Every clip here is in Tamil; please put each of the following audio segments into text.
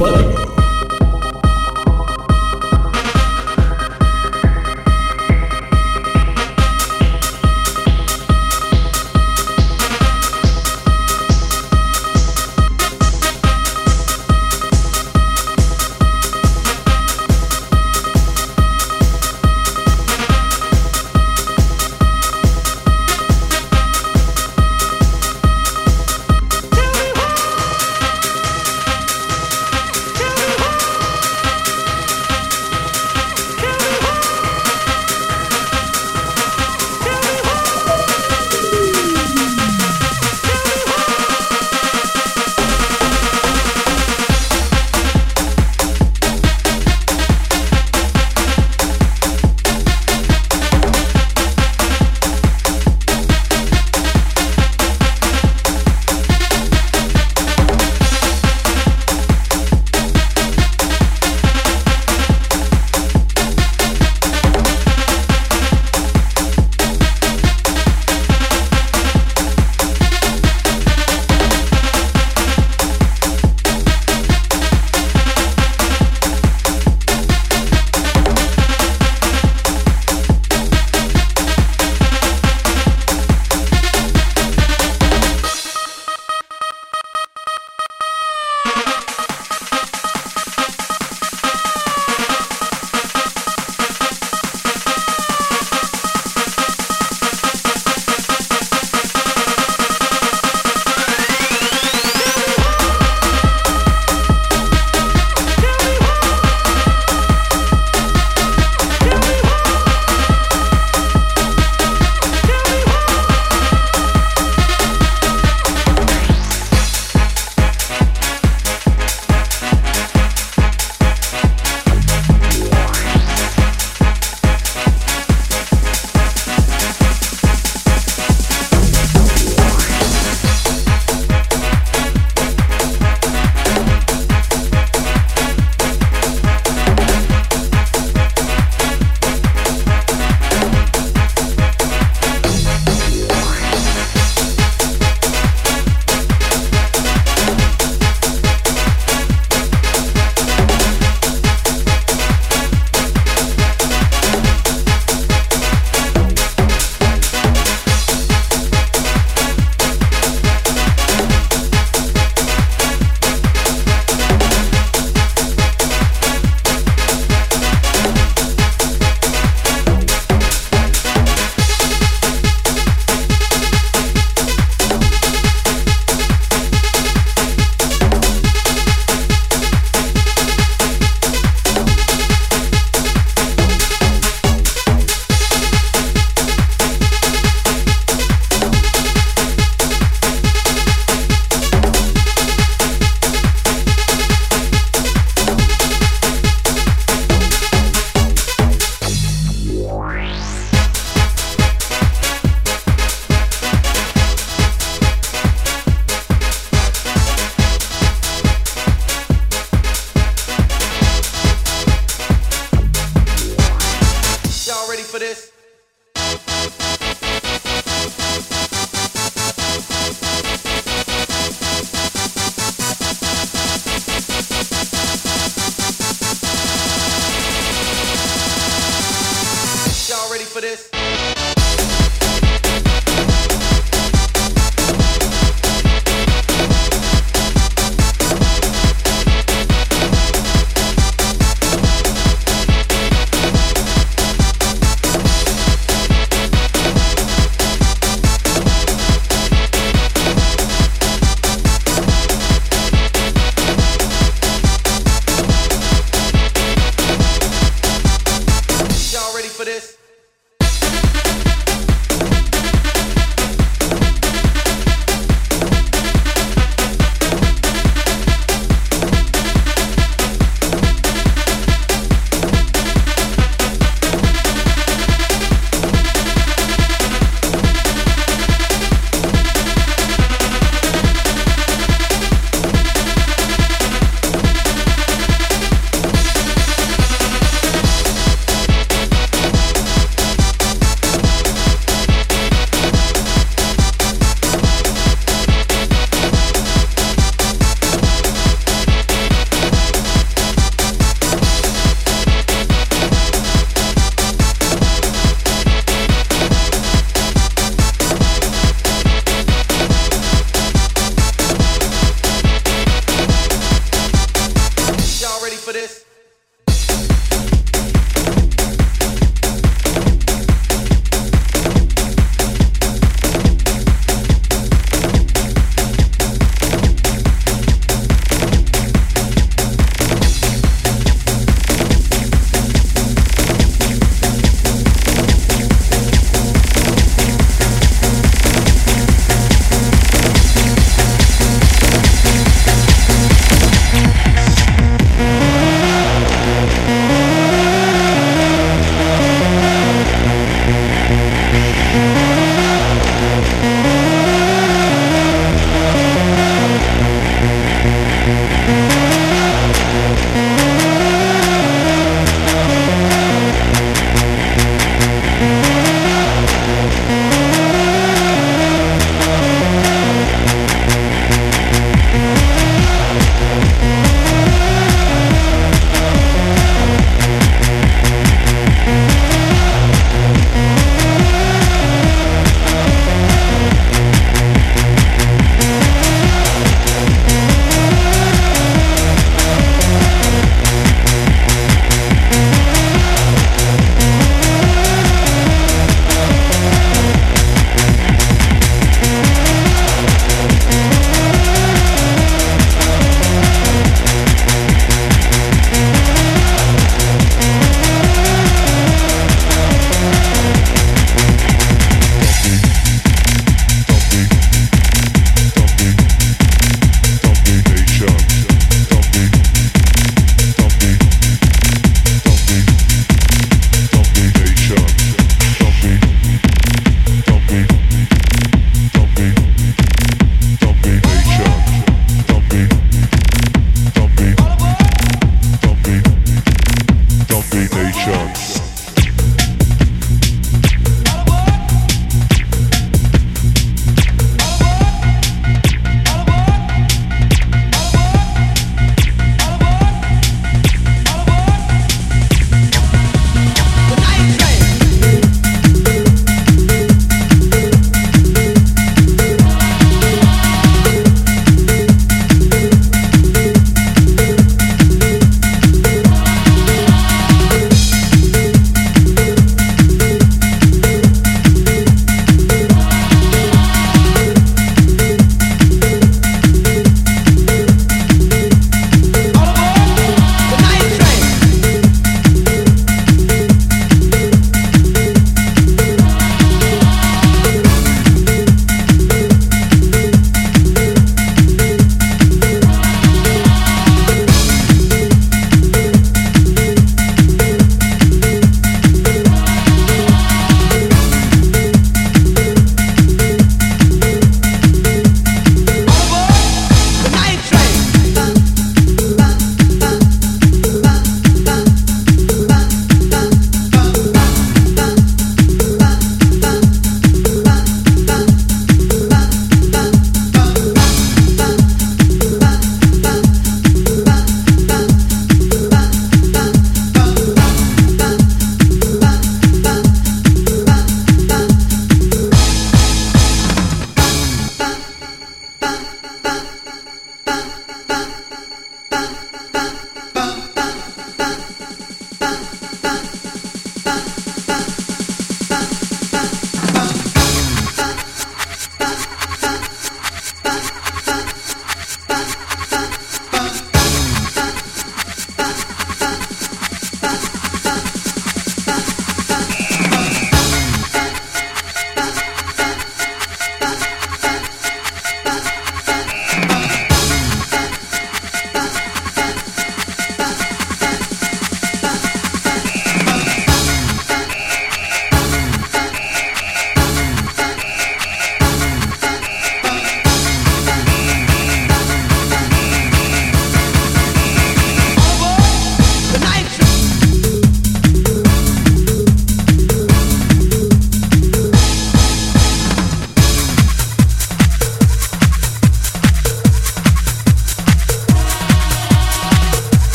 follow.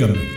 Peygamber.